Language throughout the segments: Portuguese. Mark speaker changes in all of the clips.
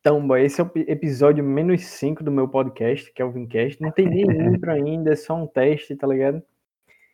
Speaker 1: Então, boy, esse é o episódio menos 5 do meu podcast, que é o Vincast. Não tem nem intro ainda, é só um teste, tá ligado?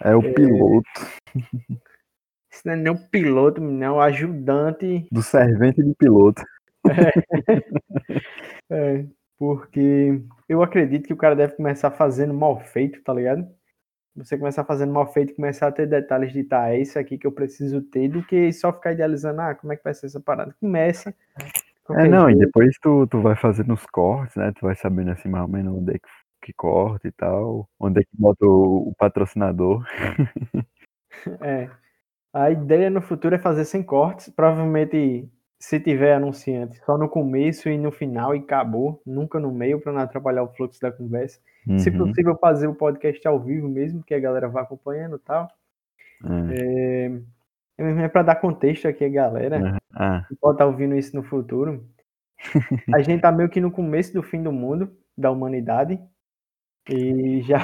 Speaker 2: É o é... piloto.
Speaker 1: Isso não é nem o piloto, não, é o ajudante.
Speaker 2: Do servente de piloto.
Speaker 1: É. é, porque eu acredito que o cara deve começar fazendo mal feito, tá ligado? Você começar fazendo mal feito, começar a ter detalhes de tá, é isso aqui que eu preciso ter, do que só ficar idealizando, ah, como é que vai ser essa parada? Começa.
Speaker 2: É, não, e depois tu, tu vai fazendo os cortes, né? Tu vai sabendo assim mais ou menos onde é que, que corta e tal, onde é que bota o, o patrocinador.
Speaker 1: é. A ideia no futuro é fazer sem cortes, provavelmente se tiver anunciante, só no começo e no final e acabou, nunca no meio para não atrapalhar o fluxo da conversa. Uhum. Se possível, fazer o podcast ao vivo mesmo, que a galera vá acompanhando e tal. Uhum. É, é para dar contexto aqui, galera, ah. que pode estar tá ouvindo isso no futuro. a gente tá meio que no começo do fim do mundo, da humanidade, e já.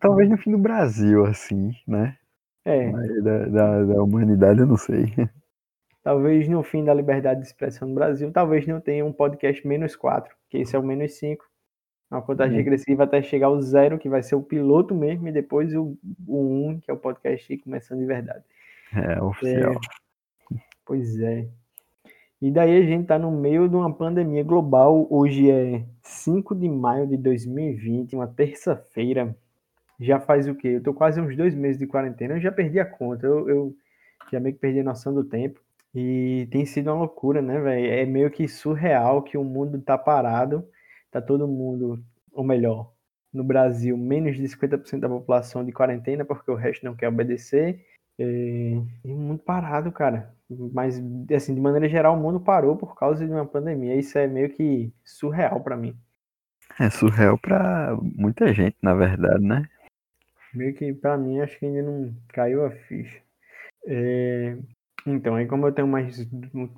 Speaker 2: Talvez no fim do Brasil, assim, né?
Speaker 1: É.
Speaker 2: Da, da, da humanidade, eu não sei.
Speaker 1: Talvez no fim da liberdade de expressão no Brasil, talvez não tenha um podcast menos 4, que esse é o menos 5. Uma contagem uhum. regressiva até chegar ao zero, que vai ser o piloto mesmo, e depois o, o 1, que é o podcast começando de verdade.
Speaker 2: É, oficial.
Speaker 1: É, pois é. E daí a gente tá no meio de uma pandemia global. Hoje é 5 de maio de 2020, uma terça-feira. Já faz o quê? Eu tô quase uns dois meses de quarentena, eu já perdi a conta. Eu, eu já meio que perdi a noção do tempo. E tem sido uma loucura, né, velho? É meio que surreal que o mundo tá parado, tá todo mundo, ou melhor, no Brasil, menos de 50% da população de quarentena, porque o resto não quer obedecer. É, e o mundo parado, cara. Mas, assim, de maneira geral, o mundo parou por causa de uma pandemia. Isso é meio que surreal para mim.
Speaker 2: É surreal para muita gente, na verdade, né?
Speaker 1: Meio que para mim, acho que ainda não caiu a ficha. É, então, aí como eu tenho mais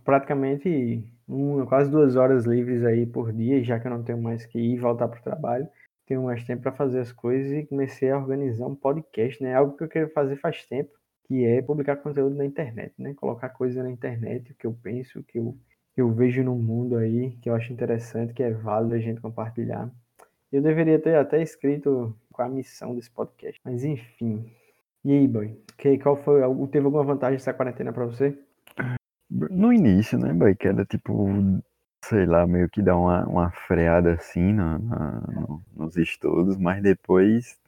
Speaker 1: praticamente uma, quase duas horas livres aí por dia, já que eu não tenho mais que ir e voltar para o trabalho, tenho mais tempo para fazer as coisas e comecei a organizar um podcast, né? Algo que eu quero fazer faz tempo, que é publicar conteúdo na internet, né? Colocar coisa na internet, o que eu penso, o que eu, que eu vejo no mundo aí, que eu acho interessante, que é válido a gente compartilhar. Eu deveria ter até escrito qual a missão desse podcast, mas enfim, e aí, boy? Que, qual foi? Teve alguma vantagem essa quarentena pra você?
Speaker 2: No início, né, boy? Que era tipo, sei lá, meio que dar uma, uma freada assim na, na no, nos estudos, mas depois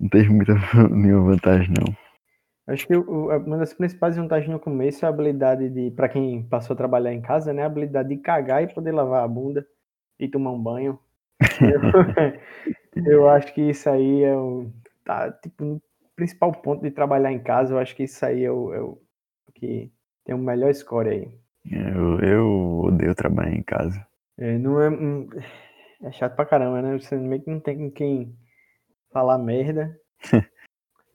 Speaker 2: não teve muita nenhuma vantagem, não.
Speaker 1: Acho que uma das principais vantagens no começo é a habilidade de, para quem passou a trabalhar em casa, né? A habilidade de cagar e poder lavar a bunda e tomar um banho. eu, eu acho que isso aí é o, tá, tipo, no principal ponto de trabalhar em casa, eu acho que isso aí é o, é o que tem o melhor score aí.
Speaker 2: Eu, eu odeio trabalhar em casa.
Speaker 1: É, não é, hum, é chato pra caramba, né? Você meio que não tem com quem falar merda.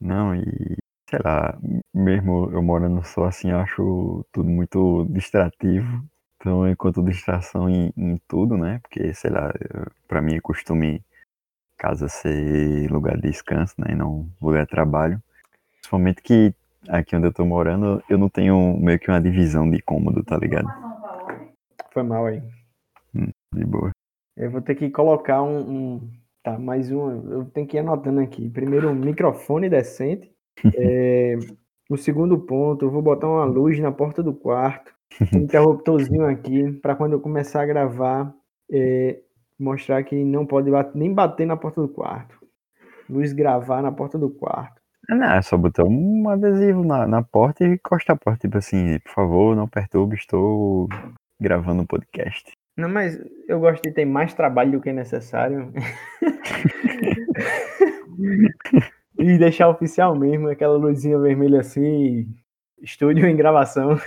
Speaker 2: não, e sei lá, mesmo eu morando só assim, eu acho tudo muito distrativo. Então, enquanto distração em, em tudo, né? Porque, sei lá, para mim é costume casa ser lugar de descanso, né, e não lugar de trabalho. Principalmente que aqui onde eu tô morando, eu não tenho meio que uma divisão de cômodo, tá ligado?
Speaker 1: Foi mal aí.
Speaker 2: Hum, de boa.
Speaker 1: Eu vou ter que colocar um, um, Tá, mais um. Eu tenho que ir anotando aqui. Primeiro, um microfone decente. é, o segundo ponto, eu vou botar uma luz na porta do quarto. Um interruptorzinho aqui, para quando eu começar a gravar, é, mostrar que não pode bater, nem bater na porta do quarto. Luz gravar na porta do quarto.
Speaker 2: Não, é só botar um adesivo na, na porta e encostar a porta, tipo assim, por favor, não perturbe, estou gravando um podcast.
Speaker 1: Não, mas eu gosto de ter mais trabalho do que necessário. e deixar oficial mesmo, aquela luzinha vermelha assim, estúdio em gravação.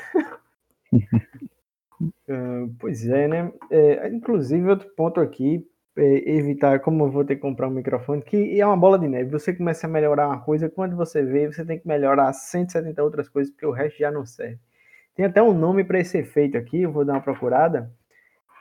Speaker 1: Uh, pois é, né? É, inclusive, outro ponto aqui, é evitar, como eu vou ter que comprar um microfone, que é uma bola de neve. Você começa a melhorar uma coisa, quando você vê, você tem que melhorar 170 outras coisas, porque o resto já não serve. Tem até um nome para esse efeito aqui, eu vou dar uma procurada.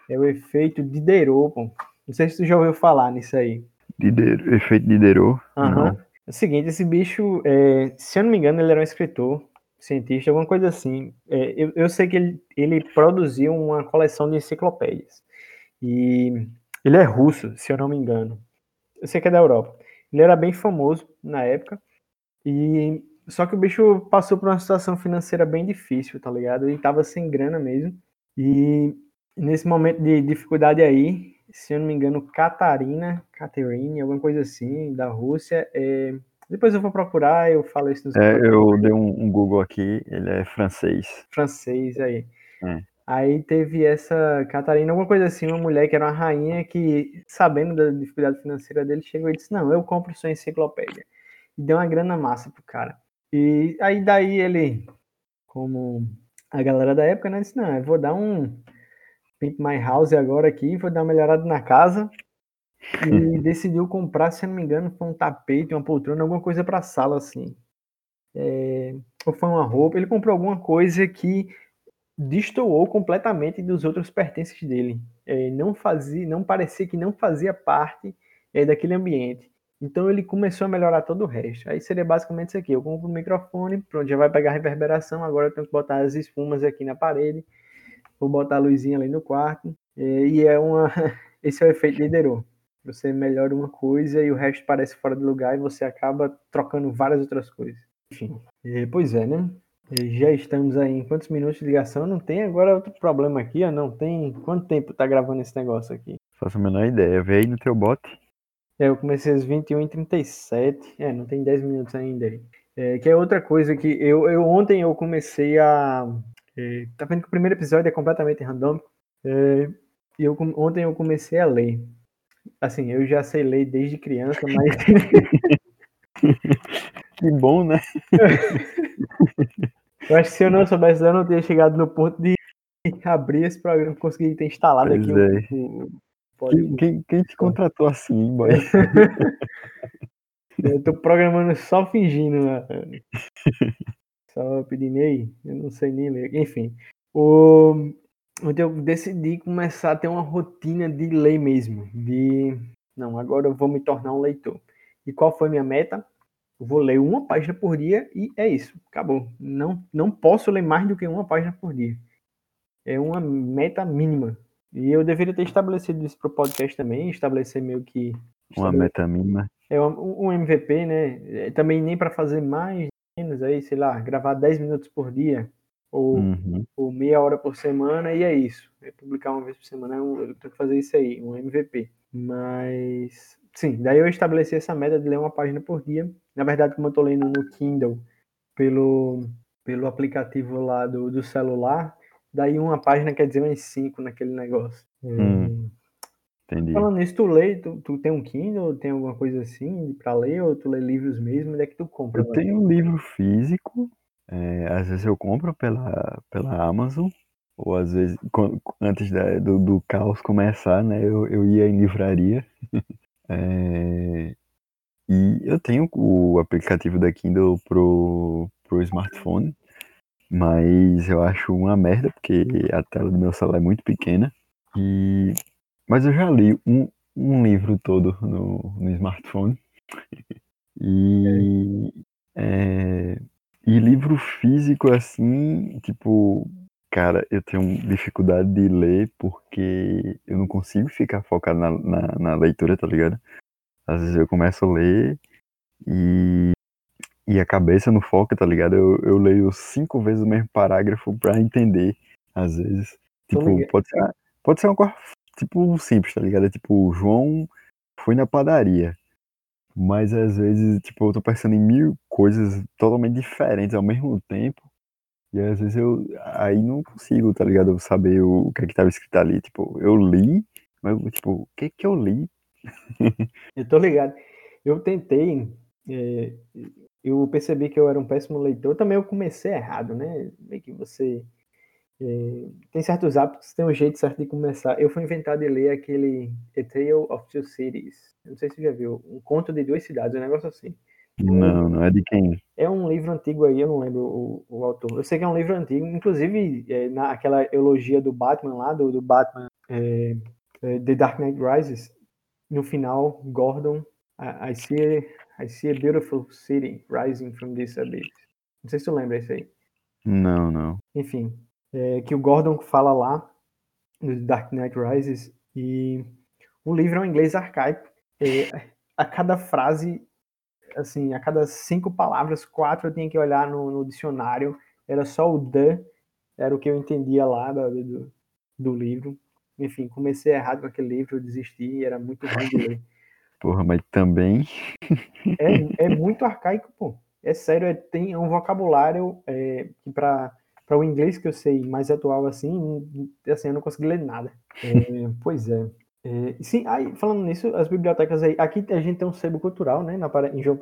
Speaker 1: É o efeito Diderot, pô. Não sei se tu já ouviu falar nisso aí.
Speaker 2: Diderot, efeito Diderot?
Speaker 1: Uhum. É o seguinte, esse bicho, é, se eu não me engano, ele era um escritor cientista, alguma coisa assim. É, eu, eu sei que ele, ele produziu uma coleção de enciclopédias. E ele é russo, se eu não me engano. Eu sei que é da Europa. Ele era bem famoso na época. E só que o bicho passou por uma situação financeira bem difícil, tá ligado? Ele tava sem grana mesmo. E nesse momento de dificuldade aí, se eu não me engano, Catarina, Caterine, alguma coisa assim, da Rússia, é, depois eu vou procurar, eu falo isso nos
Speaker 2: É, eu dei um, um Google aqui, ele é francês.
Speaker 1: francês aí.
Speaker 2: É.
Speaker 1: Aí teve essa Catarina, alguma coisa assim, uma mulher que era uma rainha que, sabendo da dificuldade financeira dele, chegou e disse: Não, eu compro sua enciclopédia. E deu uma grana massa pro cara. E aí daí ele, como a galera da época, né, disse: Não, eu vou dar um Pimp My House agora aqui, vou dar uma melhorada na casa. E decidiu comprar, se não me engano, foi um tapete, uma poltrona, alguma coisa pra sala assim. É, ou foi uma roupa. Ele comprou alguma coisa que destoou completamente dos outros pertences dele. É, não fazia, não parecia que não fazia parte é, daquele ambiente. Então ele começou a melhorar todo o resto. Aí seria basicamente isso aqui. Eu compro o microfone, pronto, já vai pegar reverberação. Agora eu tenho que botar as espumas aqui na parede. Vou botar a luzinha ali no quarto. É, e é uma. Esse é o efeito liderou. Você melhora uma coisa e o resto parece fora de lugar e você acaba trocando várias outras coisas. Enfim. É, pois é, né? Já estamos aí em quantos minutos de ligação? Não tem agora outro problema aqui, ó. Não tem. Quanto tempo tá gravando esse negócio aqui?
Speaker 2: Faço a menor ideia. Vê aí no teu bot.
Speaker 1: É, eu comecei às 21h37. É, não tem 10 minutos ainda aí. É, que é outra coisa que eu, eu ontem eu comecei a. É, tá vendo que o primeiro episódio é completamente randômico? É, e eu, ontem eu comecei a ler. Assim, eu já sei ler desde criança, mas.
Speaker 2: que bom, né?
Speaker 1: Eu acho que se eu não soubesse, eu não teria chegado no ponto de abrir esse programa, conseguir ter instalado
Speaker 2: Pois
Speaker 1: aqui
Speaker 2: é. Quem, quem, quem te contratou assim, boy?
Speaker 1: Eu tô programando só fingindo, né? Pedindo aí, eu não sei nem ler. Enfim, o... eu decidi começar a ter uma rotina de ler mesmo. De, não, agora eu vou me tornar um leitor. E qual foi minha meta? Eu vou ler uma página por dia e é isso, acabou. Não, não posso ler mais do que uma página por dia. É uma meta mínima. E eu deveria ter estabelecido isso pro podcast também, estabelecer meio que
Speaker 2: Uma meta mínima.
Speaker 1: é um, um MVP, né? É, Também nem para fazer mais, menos aí, sei lá, gravar 10 minutos por dia ou,
Speaker 2: Uhum.
Speaker 1: ou meia hora por semana e é isso. É publicar uma vez por semana, é um- eu tenho que fazer isso aí, um MVP. Mas, sim, daí eu estabeleci essa meta de ler uma página por dia. Na verdade, como eu tô lendo no Kindle pelo, pelo aplicativo lá do, do celular, daí uma página quer dizer umas cinco naquele negócio. É,
Speaker 2: Hum. Entendi.
Speaker 1: Falando nisso, tu lê, tu, tu tem um Kindle, tem alguma coisa assim pra ler, ou tu lê livros mesmo, onde é que tu compra?
Speaker 2: Eu tenho um livro físico, é, às vezes eu compro pela, pela Amazon, ou às vezes, quan- antes da- do, do caos começar, né, eu, eu ia em livraria. É, e eu tenho o aplicativo da Kindle pro, pro smartphone, mas eu acho uma merda, porque a tela do meu celular é muito pequena. E, mas eu já li um, um livro todo no, no smartphone. E, é, e livro físico, assim, tipo, cara, eu tenho dificuldade de ler porque eu não consigo ficar focado na, na, na leitura, tá ligado? Às vezes eu começo a ler e, e a cabeça não foca, tá ligado? Eu, eu leio cinco vezes o mesmo parágrafo pra entender, às vezes. Tipo, pode ser, pode ser uma coisa, tipo, simples, tá ligado? É tipo, o João foi na padaria. Mas às vezes, tipo, eu tô pensando em mil coisas totalmente diferentes ao mesmo tempo. E às vezes eu aí não consigo, tá ligado? Saber o, o que é que tava escrito ali. Tipo, eu li, mas tipo, o que que eu li?
Speaker 1: Eu tô ligado. Eu tentei, é, eu percebi que eu era um péssimo leitor. Também eu comecei errado, né? Meio que você é, tem certos hábitos, tem um jeito certo de começar. Eu fui inventar de ler aquele A Tale of Two Cities. Não sei se você já viu. Um conto de duas cidades, um negócio assim.
Speaker 2: Não, não é de quem?
Speaker 1: É um livro antigo aí, eu não lembro o, o autor. Eu sei que é um livro antigo, inclusive é, naquela elogia do Batman lá, do, do Batman é, é, The Dark Knight Rises, no final, Gordon, I, I, see, I see a beautiful city rising from this abyss. Não sei se tu lembra isso aí.
Speaker 2: Não, não.
Speaker 1: Enfim, é, que o Gordon fala lá no Dark Knight Rises e o livro é um inglês arcaico. É, a cada frase, assim, a cada cinco palavras, quatro eu tinha que olhar no, no dicionário. Era só o the, era o que eu entendia lá do, do, do livro. Enfim, comecei errado com aquele livro, eu desisti, era muito ruim de ler.
Speaker 2: Porra, mas também.
Speaker 1: É, é muito arcaico, pô. É sério, é, tem um vocabulário é, que para para o inglês que eu sei mais atual assim, assim eu não consegui ler nada. É, pois é. é. Sim, aí, falando nisso, as bibliotecas aí, aqui a gente tem um sebo cultural, né, na, em João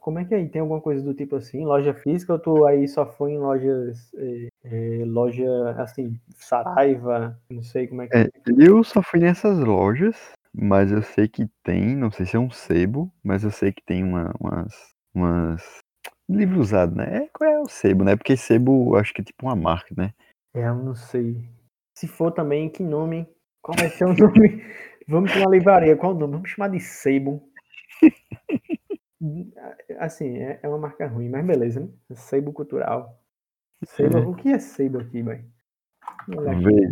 Speaker 1: como é que é aí? Tem alguma coisa do tipo assim, loja física, ou tu aí só foi em lojas, é, é, loja, assim, Saraiva, não sei como é que é.
Speaker 2: é. Eu só fui nessas lojas, mas eu sei que tem, não sei se é um sebo, mas eu sei que tem uma, umas, umas livro usado, né? Qual é o sebo, né? Porque sebo, acho que é tipo uma marca, né?
Speaker 1: É, eu não sei. Se for também, que nome? Qual vai ser o nome? Vamos para uma livraria, qual o nome? Vamos chamar de sebo. assim, é, é, uma marca ruim, mas beleza, né? Sebo cultural. Sebo, é. o que é sebo aqui, velho?
Speaker 2: Vê,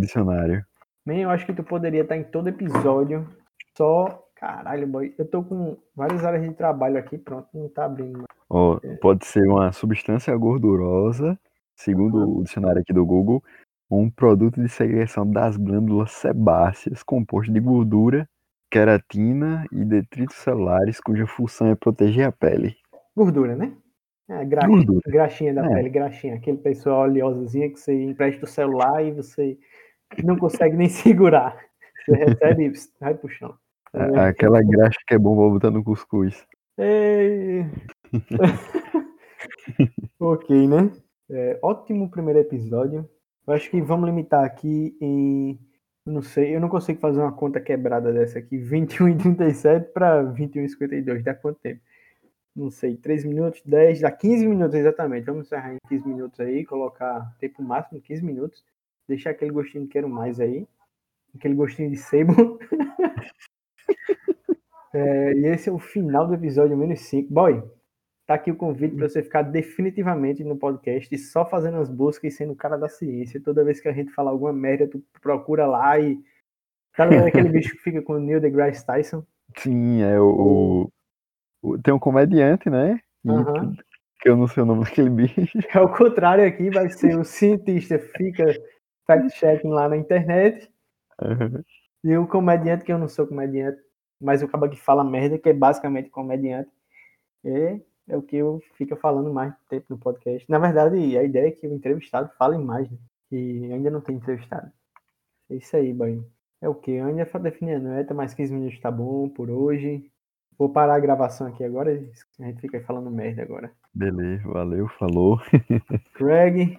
Speaker 2: dicionário.
Speaker 1: Man, eu acho que tu poderia estar em todo episódio só. Caralho, boy. Eu tô com várias áreas de trabalho aqui, pronto, não tá abrindo.
Speaker 2: Oh, pode ser uma substância gordurosa, segundo o dicionário aqui do Google, um produto de segregação das glândulas sebáceas composto de gordura, queratina e detritos celulares, cuja função é proteger a pele.
Speaker 1: Gordura, né? É, gra... Gordura. Graxinha da é. pele, graxinha. Aquele pessoal oleosozinho que você empresta o celular e você não consegue nem segurar. Você recebe e vai pro
Speaker 2: É, aquela graxa que é bom pra botar no cuscuz.
Speaker 1: Ei. ok, né? É, ótimo primeiro episódio. Eu acho que vamos limitar aqui em. Não sei, eu não consigo fazer uma conta quebrada dessa aqui. 21 e 37 para 21 e 52. Dá quanto tempo? Não sei, 3 minutos, 10, dá 15 minutos exatamente. Vamos encerrar em 15 minutos aí, colocar tempo máximo, 15 minutos. Deixar aquele gostinho de quero mais aí. Aquele gostinho de sebo. é, e esse é o final do episódio menos 5. Boy, tá aqui o convite para você ficar definitivamente no podcast só fazendo as buscas e sendo o cara da ciência. Toda vez que a gente falar alguma merda, tu procura lá e. Tá ligado aquele bicho que fica com o Neil deGrasse Tyson?
Speaker 2: Sim, é o. o... Tem um comediante, né?
Speaker 1: Uhum.
Speaker 2: Que eu não sei o nome daquele bicho.
Speaker 1: É o contrário aqui, vai ser o cientista fica fact-checking lá na internet.
Speaker 2: Uhum.
Speaker 1: E o comediante, que eu não sou comediante, mas o cara que fala merda, que é basicamente comediante, é, é o que eu fico falando mais tempo no podcast. Na verdade, a ideia é que o entrevistado fale mais, né? que ainda não tem entrevistado. É isso aí, banho. É o que? Eu ainda estou definindo, é, tá mais 15 minutos tá bom por hoje. Vou parar a gravação aqui agora, a gente fica falando merda agora.
Speaker 2: Beleza, valeu, falou.
Speaker 1: Craig,